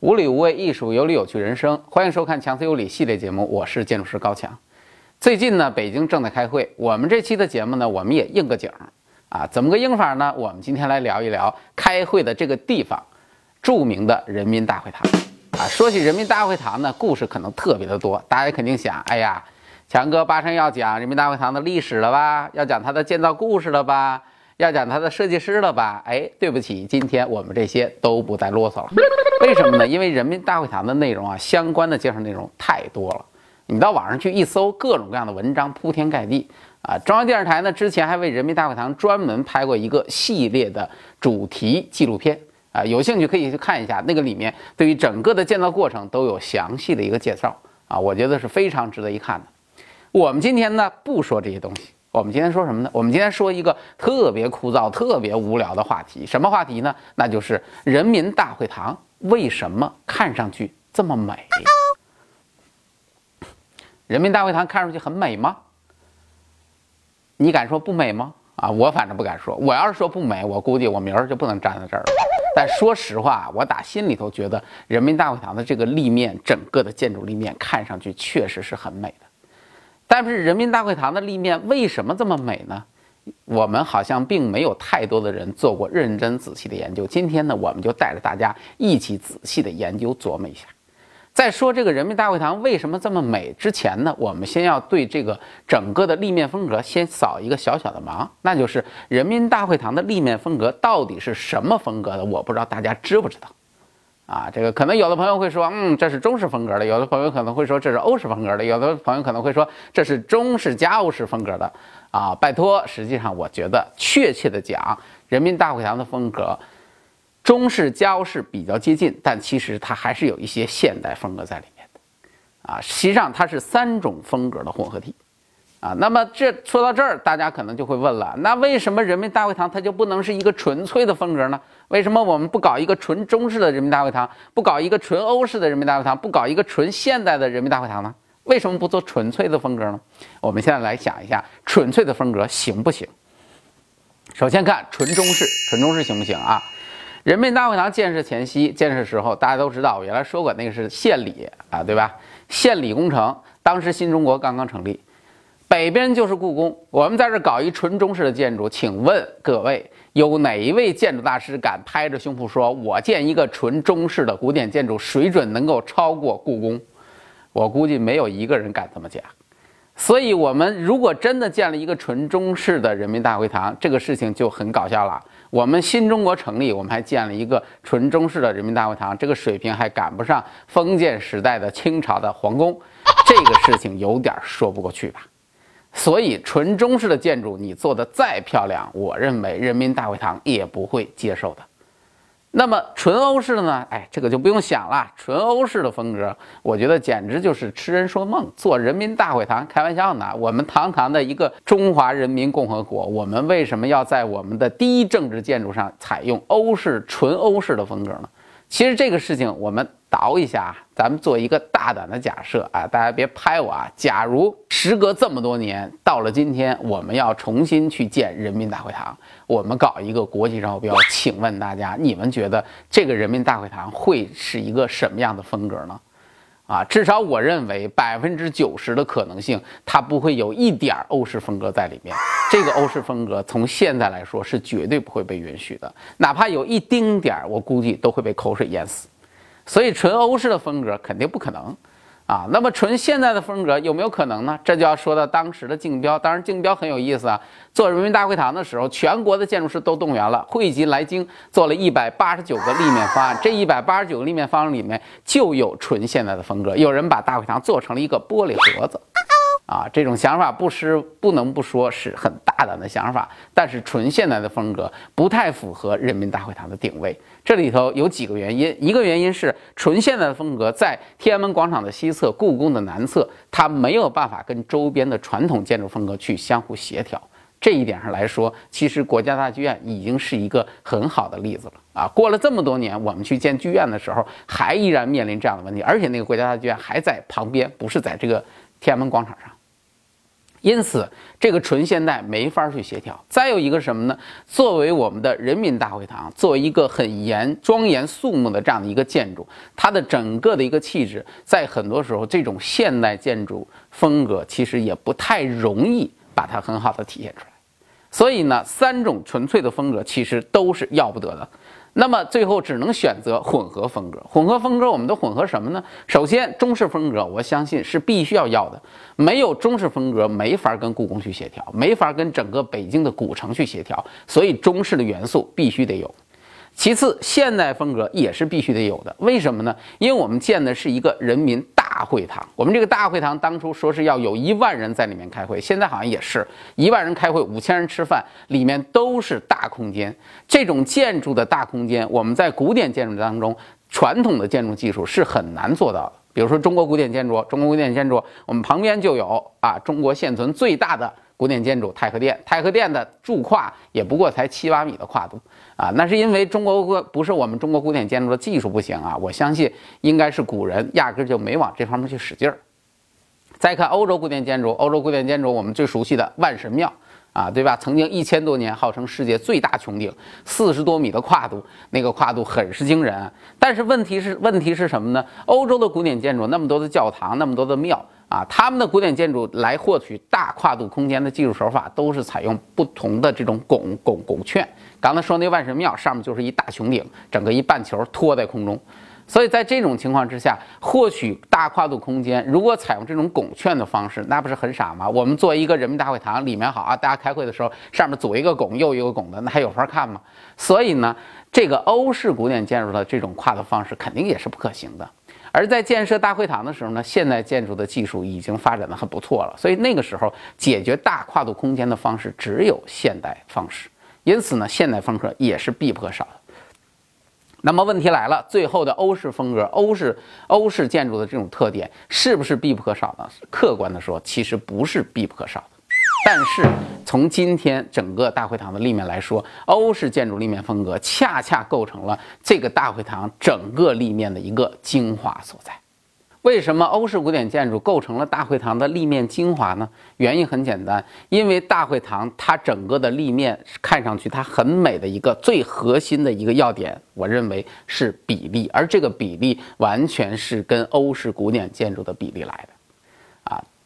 无理无畏艺术有理有趣人生，欢迎收看《强词有理》系列节目，我是建筑师高强。最近呢，北京正在开会，我们这期的节目呢，我们也应个景儿啊，怎么个应法呢？我们今天来聊一聊开会的这个地方，著名的人民大会堂啊。说起人民大会堂呢，故事可能特别的多，大家肯定想，哎呀，强哥八成要讲人民大会堂的历史了吧？要讲它的建造故事了吧？要讲它的设计师了吧？哎，对不起，今天我们这些都不再啰嗦了。为什么呢？因为人民大会堂的内容啊，相关的介绍内容太多了。你到网上去一搜，各种各样的文章铺天盖地啊。中央电视台呢，之前还为人民大会堂专门拍过一个系列的主题纪录片啊，有兴趣可以去看一下。那个里面对于整个的建造过程都有详细的一个介绍啊，我觉得是非常值得一看的。我们今天呢，不说这些东西。我们今天说什么呢？我们今天说一个特别枯燥、特别无聊的话题。什么话题呢？那就是人民大会堂为什么看上去这么美？人民大会堂看上去很美吗？你敢说不美吗？啊，我反正不敢说。我要是说不美，我估计我明儿就不能站在这儿了。但说实话，我打心里头觉得人民大会堂的这个立面，整个的建筑立面看上去确实是很美的。但是人民大会堂的立面为什么这么美呢？我们好像并没有太多的人做过认真仔细的研究。今天呢，我们就带着大家一起仔细的研究琢磨一下。在说这个人民大会堂为什么这么美之前呢，我们先要对这个整个的立面风格先扫一个小小的盲，那就是人民大会堂的立面风格到底是什么风格的？我不知道大家知不知道。啊，这个可能有的朋友会说，嗯，这是中式风格的；有的朋友可能会说这是欧式风格的；有的朋友可能会说这是中式加欧式风格的。啊，拜托，实际上我觉得确切的讲，人民大会堂的风格，中式加欧式比较接近，但其实它还是有一些现代风格在里面的。啊，实际上它是三种风格的混合体。啊，那么这说到这儿，大家可能就会问了，那为什么人民大会堂它就不能是一个纯粹的风格呢？为什么我们不搞一个纯中式的人民大会堂，不搞一个纯欧式的人民大会堂，不搞一个纯现代的人民大会堂呢？为什么不做纯粹的风格呢？我们现在来想一下，纯粹的风格行不行？首先看纯中式，纯中式行不行啊？人民大会堂建设前夕，建设时候大家都知道，我原来说过那个是献礼啊，对吧？献礼工程，当时新中国刚刚成立。北边就是故宫，我们在这搞一纯中式的建筑，请问各位，有哪一位建筑大师敢拍着胸脯说，我建一个纯中式的古典建筑，水准能够超过故宫？我估计没有一个人敢这么讲。所以，我们如果真的建了一个纯中式的人民大会堂，这个事情就很搞笑了。我们新中国成立，我们还建了一个纯中式的人民大会堂，这个水平还赶不上封建时代的清朝的皇宫，这个事情有点说不过去吧？所以，纯中式的建筑你做的再漂亮，我认为人民大会堂也不会接受的。那么，纯欧式的呢？哎，这个就不用想了。纯欧式的风格，我觉得简直就是痴人说梦。做人民大会堂，开玩笑呢？我们堂堂的一个中华人民共和国，我们为什么要在我们的第一政治建筑上采用欧式、纯欧式的风格呢？其实这个事情，我们。倒一下，咱们做一个大胆的假设啊，大家别拍我啊。假如时隔这么多年，到了今天，我们要重新去建人民大会堂，我们搞一个国际招标，请问大家，你们觉得这个人民大会堂会是一个什么样的风格呢？啊，至少我认为百分之九十的可能性，它不会有一点欧式风格在里面。这个欧式风格从现在来说是绝对不会被允许的，哪怕有一丁点儿，我估计都会被口水淹死。所以纯欧式的风格肯定不可能，啊，那么纯现代的风格有没有可能呢？这就要说到当时的竞标。当然，竞标很有意思啊。做人民大会堂的时候，全国的建筑师都动员了，汇集来京，做了一百八十九个立面方案。这一百八十九个立面方案里面就有纯现代的风格。有人把大会堂做成了一个玻璃盒子。啊，这种想法不失不能不说是很大胆的想法，但是纯现代的风格不太符合人民大会堂的定位。这里头有几个原因，一个原因是纯现代的风格在天安门广场的西侧、故宫的南侧，它没有办法跟周边的传统建筑风格去相互协调。这一点上来说，其实国家大剧院已经是一个很好的例子了啊！过了这么多年，我们去建剧院的时候，还依然面临这样的问题，而且那个国家大剧院还在旁边，不是在这个天安门广场上。因此，这个纯现代没法去协调。再有一个什么呢？作为我们的人民大会堂，作为一个很严庄严肃穆的这样的一个建筑，它的整个的一个气质，在很多时候，这种现代建筑风格其实也不太容易把它很好的体现出来。所以呢，三种纯粹的风格其实都是要不得的。那么最后只能选择混合风格。混合风格，我们都混合什么呢？首先，中式风格，我相信是必须要要的。没有中式风格，没法跟故宫去协调，没法跟整个北京的古城去协调。所以，中式的元素必须得有。其次，现代风格也是必须得有的。为什么呢？因为我们建的是一个人民大会堂。我们这个大会堂当初说是要有一万人在里面开会，现在好像也是一万人开会，五千人吃饭，里面都是大空间。这种建筑的大空间，我们在古典建筑当中，传统的建筑技术是很难做到的。比如说中国古典建筑，中国古典建筑，我们旁边就有啊，中国现存最大的古典建筑太和殿。太和殿的柱跨也不过才七八米的跨度。啊，那是因为中国不是我们中国古典建筑的技术不行啊，我相信应该是古人压根就没往这方面去使劲儿。再看欧洲古典建筑，欧洲古典建筑我们最熟悉的万神庙啊，对吧？曾经一千多年号称世界最大穹顶，四十多米的跨度，那个跨度很是惊人。但是问题是，问题是什么呢？欧洲的古典建筑那么多的教堂，那么多的庙。啊，他们的古典建筑来获取大跨度空间的技术手法，都是采用不同的这种拱拱拱券。刚才说那万神庙上面就是一大穹顶，整个一半球托在空中。所以在这种情况之下，获取大跨度空间，如果采用这种拱券的方式，那不是很傻吗？我们作为一个人民大会堂，里面好啊，大家开会的时候，上面左一个拱，右一个拱的，那还有法看吗？所以呢，这个欧式古典建筑的这种跨度方式，肯定也是不可行的。而在建设大会堂的时候呢，现代建筑的技术已经发展的很不错了，所以那个时候解决大跨度空间的方式只有现代方式，因此呢，现代风格也是必不可少的。那么问题来了，最后的欧式风格、欧式欧式建筑的这种特点是不是必不可少呢？客观的说，其实不是必不可少的。但是从今天整个大会堂的立面来说，欧式建筑立面风格恰恰构成了这个大会堂整个立面的一个精华所在。为什么欧式古典建筑构成了大会堂的立面精华呢？原因很简单，因为大会堂它整个的立面看上去它很美的一个最核心的一个要点，我认为是比例，而这个比例完全是跟欧式古典建筑的比例来的。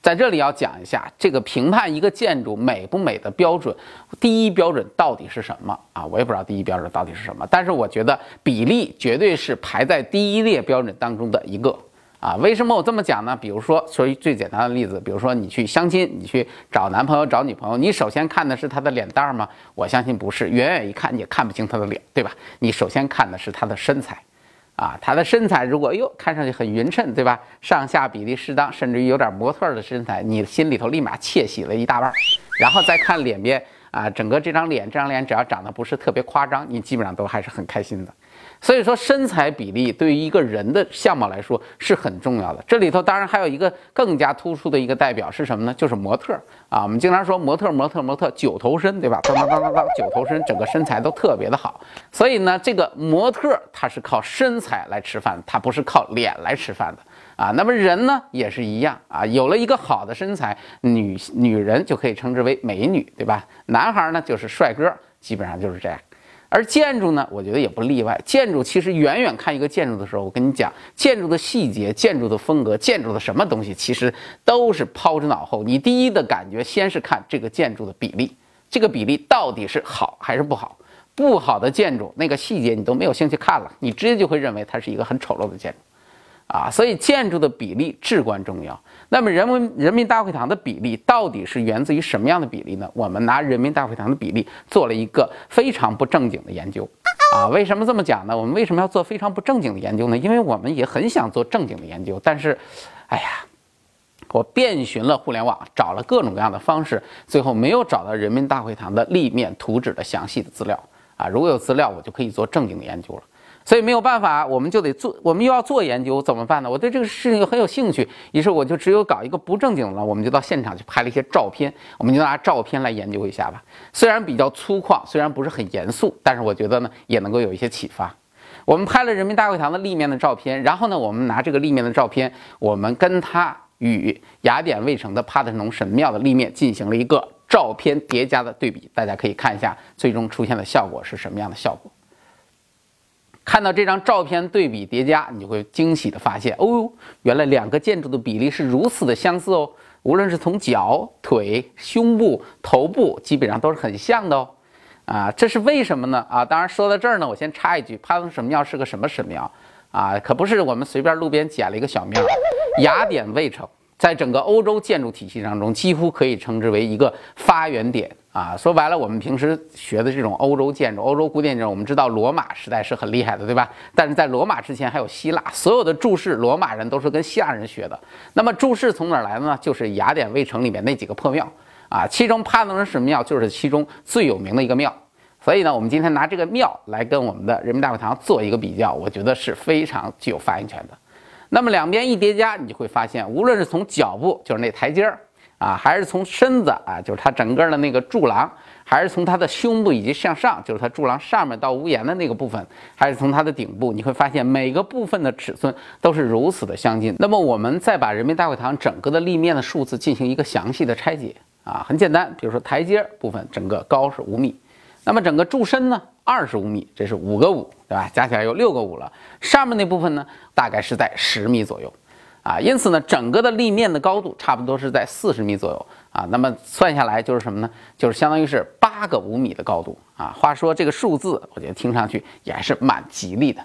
在这里要讲一下这个评判一个建筑美不美的标准，第一标准到底是什么啊？我也不知道第一标准到底是什么，但是我觉得比例绝对是排在第一列标准当中的一个啊。为什么我这么讲呢？比如说，说一最简单的例子，比如说你去相亲，你去找男朋友找女朋友，你首先看的是他的脸蛋儿吗？我相信不是，远远一看你也看不清他的脸，对吧？你首先看的是他的身材。啊，他的身材如果哟看上去很匀称，对吧？上下比例适当，甚至于有点模特的身材，你心里头立马窃喜了一大半。然后再看脸边啊，整个这张脸，这张脸只要长得不是特别夸张，你基本上都还是很开心的。所以说，身材比例对于一个人的相貌来说是很重要的。这里头当然还有一个更加突出的一个代表是什么呢？就是模特啊。我们经常说模特、模特、模特，九头身，对吧？当当当当当，九头身，整个身材都特别的好。所以呢，这个模特他是靠身材来吃饭，他不是靠脸来吃饭的啊。那么人呢也是一样啊，有了一个好的身材，女女人就可以称之为美女，对吧？男孩呢就是帅哥，基本上就是这样。而建筑呢，我觉得也不例外。建筑其实远远看一个建筑的时候，我跟你讲，建筑的细节、建筑的风格、建筑的什么东西，其实都是抛之脑后。你第一的感觉，先是看这个建筑的比例，这个比例到底是好还是不好？不好的建筑，那个细节你都没有兴趣看了，你直接就会认为它是一个很丑陋的建筑。啊，所以建筑的比例至关重要。那么人民人民大会堂的比例到底是源自于什么样的比例呢？我们拿人民大会堂的比例做了一个非常不正经的研究。啊，为什么这么讲呢？我们为什么要做非常不正经的研究呢？因为我们也很想做正经的研究，但是，哎呀，我遍寻了互联网，找了各种各样的方式，最后没有找到人民大会堂的立面图纸的详细的资料。啊，如果有资料，我就可以做正经的研究了。所以没有办法，我们就得做，我们又要做研究，怎么办呢？我对这个事情又很有兴趣，于是我就只有搞一个不正经的，我们就到现场去拍了一些照片，我们就拿照片来研究一下吧。虽然比较粗犷，虽然不是很严肃，但是我觉得呢，也能够有一些启发。我们拍了人民大会堂的立面的照片，然后呢，我们拿这个立面的照片，我们跟它。与雅典卫城的帕特农神庙的立面进行了一个照片叠加的对比，大家可以看一下最终出现的效果是什么样的效果。看到这张照片对比叠加，你就会惊喜的发现，哦，原来两个建筑的比例是如此的相似哦。无论是从脚、腿、胸部、头部，基本上都是很像的哦。啊，这是为什么呢？啊，当然说到这儿呢，我先插一句，帕特农神庙是个什么神庙啊？可不是我们随便路边捡了一个小庙，雅典卫城。在整个欧洲建筑体系当中，几乎可以称之为一个发源点啊。说白了，我们平时学的这种欧洲建筑、欧洲古典建筑，我们知道罗马时代是很厉害的，对吧？但是在罗马之前还有希腊，所有的柱式罗马人都是跟希腊人学的。那么柱式从哪儿来的呢？就是雅典卫城里面那几个破庙啊，其中帕特农神庙就是其中最有名的一个庙。所以呢，我们今天拿这个庙来跟我们的人民大会堂做一个比较，我觉得是非常具有发言权的。那么两边一叠加，你就会发现，无论是从脚部，就是那台阶儿啊，还是从身子啊，就是它整个的那个柱廊，还是从它的胸部以及向上，就是它柱廊上面到屋檐的那个部分，还是从它的顶部，你会发现每个部分的尺寸都是如此的相近。那么我们再把人民大会堂整个的立面的数字进行一个详细的拆解啊，很简单，比如说台阶部分整个高是五米，那么整个柱身呢？二十五米，这是五个五，对吧？加起来有六个五了。上面那部分呢，大概是在十米左右，啊，因此呢，整个的立面的高度差不多是在四十米左右，啊，那么算下来就是什么呢？就是相当于是八个五米的高度，啊。话说这个数字，我觉得听上去也还是蛮吉利的，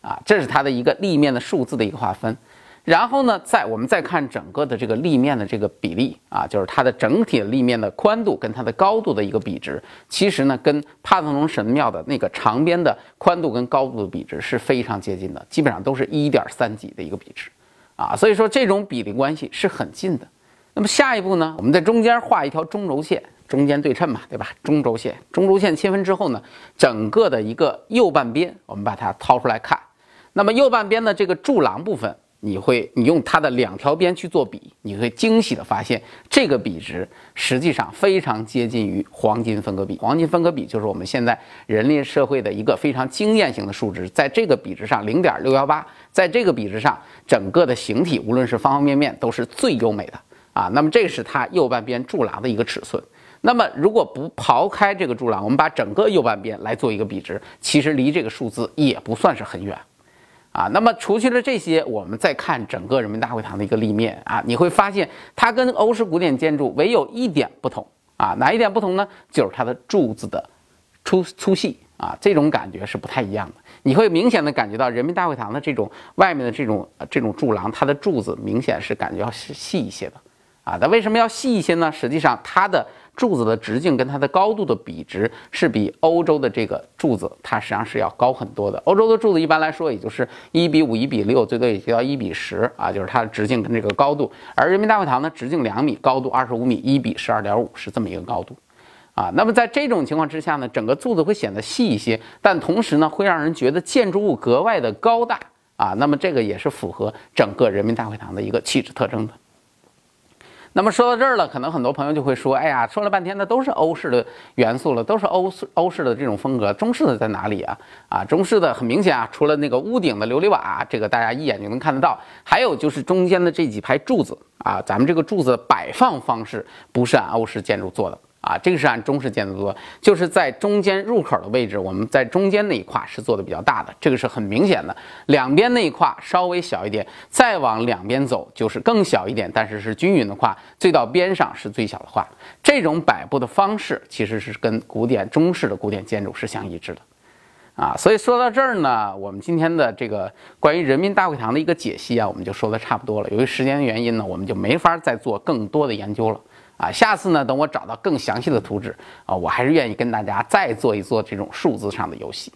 啊，这是它的一个立面的数字的一个划分。然后呢，再我们再看整个的这个立面的这个比例啊，就是它的整体立面的宽度跟它的高度的一个比值，其实呢，跟帕特农神庙的那个长边的宽度跟高度的比值是非常接近的，基本上都是一点三几的一个比值，啊，所以说这种比例关系是很近的。那么下一步呢，我们在中间画一条中轴线，中间对称嘛，对吧？中轴线，中轴线切分之后呢，整个的一个右半边，我们把它掏出来看，那么右半边的这个柱廊部分。你会，你用它的两条边去做比，你会惊喜的发现，这个比值实际上非常接近于黄金分割比。黄金分割比就是我们现在人类社会的一个非常经验型的数值，在这个比值上零点六幺八，在这个比值上，整个的形体无论是方方面面都是最优美的啊。那么这是它右半边柱廊的一个尺寸。那么如果不刨开这个柱廊，我们把整个右半边来做一个比值，其实离这个数字也不算是很远。啊，那么除去了这些，我们再看整个人民大会堂的一个立面啊，你会发现它跟欧式古典建筑唯有一点不同啊，哪一点不同呢？就是它的柱子的粗粗细啊，这种感觉是不太一样的。你会明显的感觉到人民大会堂的这种外面的这种这种柱廊，它的柱子明显是感觉要细一些的啊。那为什么要细一些呢？实际上它的。柱子的直径跟它的高度的比值是比欧洲的这个柱子，它实际上是要高很多的。欧洲的柱子一般来说也就是一比五、一比六，最多也就到一比十啊，就是它的直径跟这个高度。而人民大会堂呢，直径两米，高度二十五米，一比十二点五是这么一个高度啊。那么在这种情况之下呢，整个柱子会显得细一些，但同时呢，会让人觉得建筑物格外的高大啊。那么这个也是符合整个人民大会堂的一个气质特征的。那么说到这儿了，可能很多朋友就会说：“哎呀，说了半天，那都是欧式的元素了，都是欧式欧式的这种风格，中式的在哪里啊？啊，中式的很明显啊，除了那个屋顶的琉璃瓦，这个大家一眼就能看得到，还有就是中间的这几排柱子啊，咱们这个柱子摆放方式不是按欧式建筑做的。”啊，这个是按中式建筑做，就是在中间入口的位置，我们在中间那一块是做的比较大的，这个是很明显的。两边那一块稍微小一点，再往两边走就是更小一点，但是是均匀的跨，最到边上是最小的跨，这种摆布的方式其实是跟古典中式的古典建筑是相一致的。啊，所以说到这儿呢，我们今天的这个关于人民大会堂的一个解析啊，我们就说的差不多了。由于时间原因呢，我们就没法再做更多的研究了。啊，下次呢，等我找到更详细的图纸啊，我还是愿意跟大家再做一做这种数字上的游戏。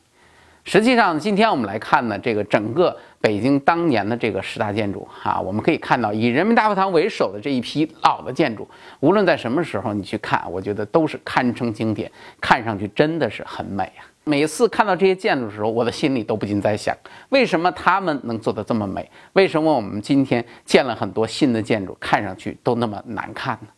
实际上，今天我们来看呢，这个整个北京当年的这个十大建筑啊，我们可以看到以人民大会堂为首的这一批老的建筑，无论在什么时候你去看，我觉得都是堪称经典，看上去真的是很美啊。每次看到这些建筑的时候，我的心里都不禁在想，为什么他们能做得这么美？为什么我们今天建了很多新的建筑，看上去都那么难看呢？